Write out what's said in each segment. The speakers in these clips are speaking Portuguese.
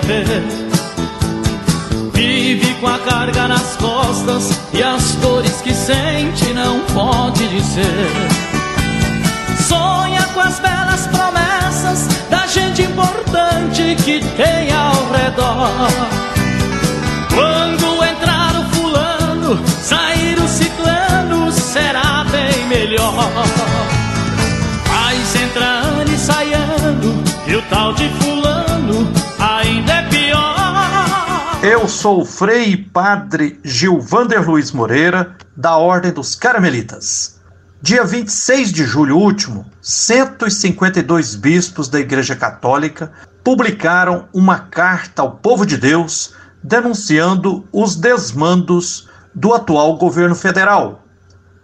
viver. Vive com a carga nas costas e as dores que sente não pode dizer. Sonha com as belas promessas da gente importante que tem ao redor. Quando entrar o fulano, sair o ciclano, será bem melhor. Sou o Frei Padre Gilvander Luiz Moreira, da Ordem dos Carmelitas. Dia 26 de julho último, 152 bispos da Igreja Católica publicaram uma carta ao povo de Deus denunciando os desmandos do atual governo federal.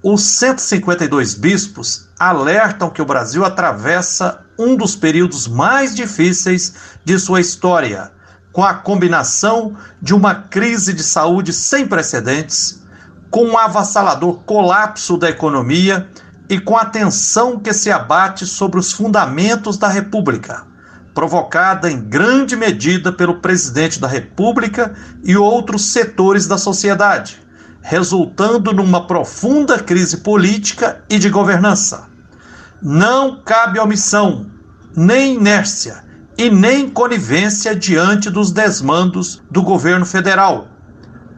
Os 152 bispos alertam que o Brasil atravessa um dos períodos mais difíceis de sua história, com a combinação de uma crise de saúde sem precedentes, com um avassalador colapso da economia e com a tensão que se abate sobre os fundamentos da República, provocada em grande medida pelo presidente da República e outros setores da sociedade, resultando numa profunda crise política e de governança. Não cabe omissão, nem inércia e nem conivência diante dos desmandos do governo federal,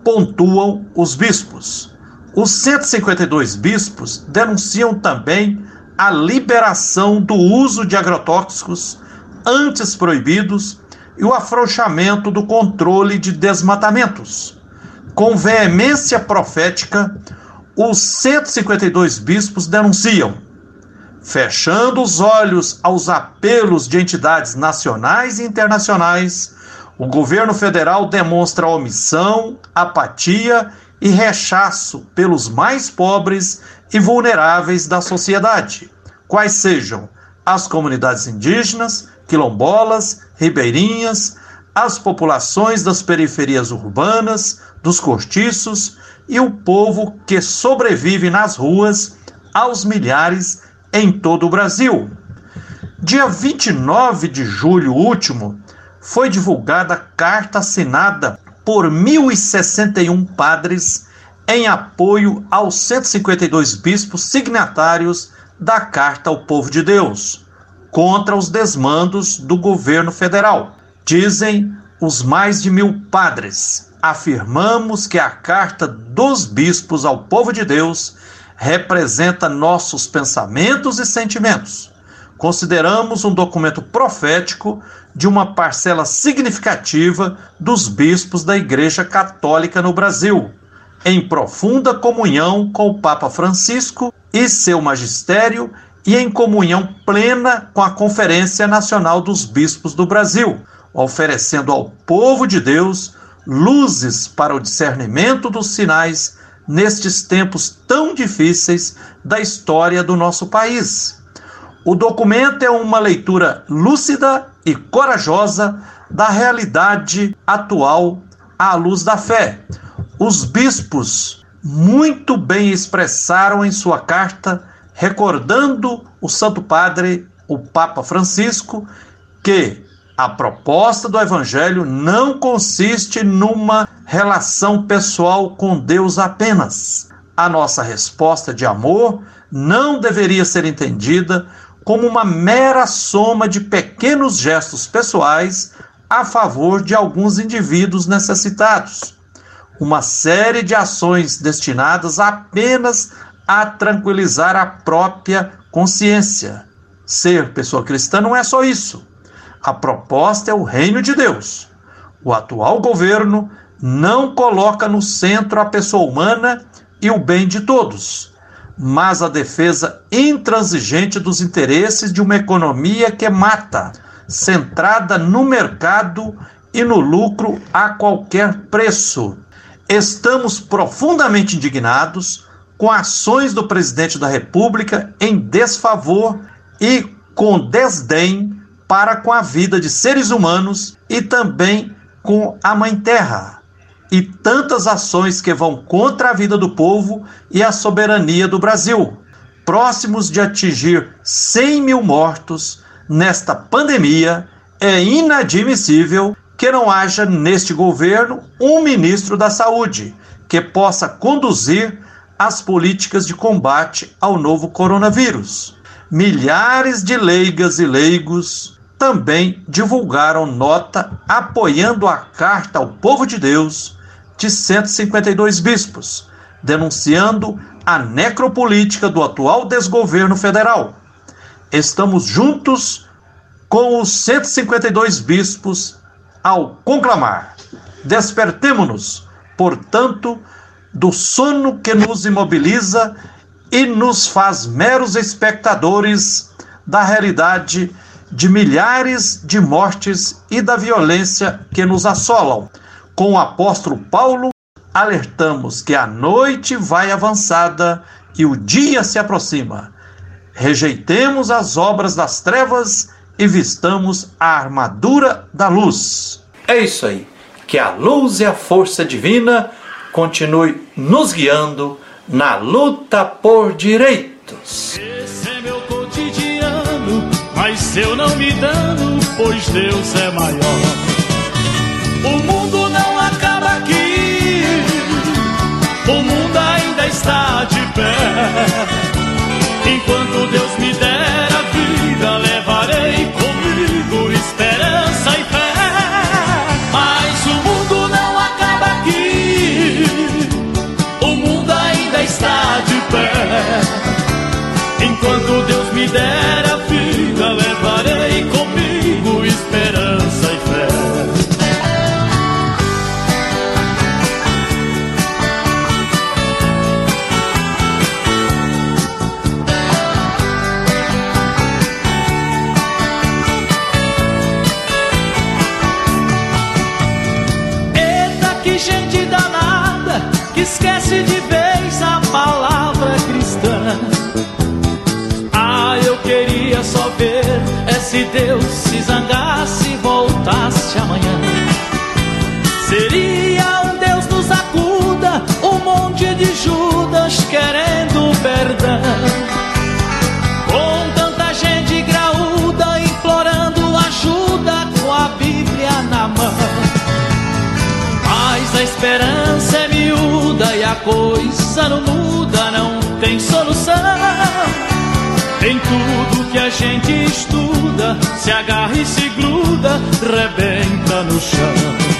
pontuam os bispos. Os 152 bispos denunciam também a liberação do uso de agrotóxicos antes proibidos e o afrouxamento do controle de desmatamentos. Com veemência profética, os 152 bispos denunciam, fechando os olhos aos apelos de entidades nacionais e internacionais, o governo federal demonstra omissão, apatia e rechaço pelos mais pobres e vulneráveis da sociedade, quais sejam as comunidades indígenas, quilombolas, ribeirinhas, as populações das periferias urbanas, dos cortiços e o povo que sobrevive nas ruas aos milhares em todo o Brasil. Dia 29 de julho último, foi divulgada carta assinada por 1.061 padres em apoio aos 152 bispos signatários da Carta ao Povo de Deus, contra os desmandos do governo federal. Dizem os mais de mil padres. Afirmamos que a Carta dos Bispos ao Povo de Deus representa nossos pensamentos e sentimentos. Consideramos um documento profético de uma parcela significativa dos bispos da Igreja Católica no Brasil, em profunda comunhão com o Papa Francisco e seu magistério e em comunhão plena com a Conferência Nacional dos Bispos do Brasil, oferecendo ao povo de Deus luzes para o discernimento dos sinais nestes tempos tão difíceis da história do nosso país. O documento é uma leitura lúcida e corajosa da realidade atual à luz da fé. Os bispos muito bem expressaram em sua carta, recordando o Santo Padre, o Papa Francisco, que a proposta do Evangelho não consiste numa relação pessoal com Deus apenas. A nossa resposta de amor não deveria ser entendida como uma mera soma de pequenos gestos pessoais a favor de alguns indivíduos necessitados. Uma série de ações destinadas apenas a tranquilizar a própria consciência. Ser pessoa cristã não é só isso. A proposta é o reino de Deus. O atual governo não coloca no centro a pessoa humana e o bem de todos, mas a defesa intransigente dos interesses de uma economia que mata, centrada no mercado e no lucro a qualquer preço. Estamos profundamente indignados com ações do presidente da República em desfavor e com desdém para com a vida de seres humanos e também com a Mãe Terra. E tantas ações que vão contra a vida do povo e a soberania do Brasil. Próximos de atingir 100 mil mortos nesta pandemia, é inadmissível que não haja neste governo um ministro da Saúde que possa conduzir as políticas de combate ao novo coronavírus. Milhares de leigas e leigos também divulgaram nota apoiando a carta ao povo de Deus de 152 bispos, denunciando a necropolítica do atual desgoverno federal. Estamos juntos com os 152 bispos ao conclamar: despertemo-nos, portanto, do sono que nos imobiliza e nos faz meros espectadores da realidade de milhares de mortes e da violência que nos assolam. Com o apóstolo Paulo, alertamos que a noite vai avançada e o dia se aproxima. Rejeitemos as obras das trevas e vistamos a armadura da luz. É isso aí. Que a luz e a força divina continue nos guiando na luta por direitos. Mas eu não me dano, pois Deus é maior. Se Deus se zangasse e voltasse amanhã. Seria um Deus nos acuda, um monte de Judas querendo perdão. Com tanta gente graúda implorando ajuda com a Bíblia na mão. Mas a esperança é miúda e a coisa não muda, não tem solução. Em tudo que a gente estuda, se agarra e se gruda, rebenta no chão.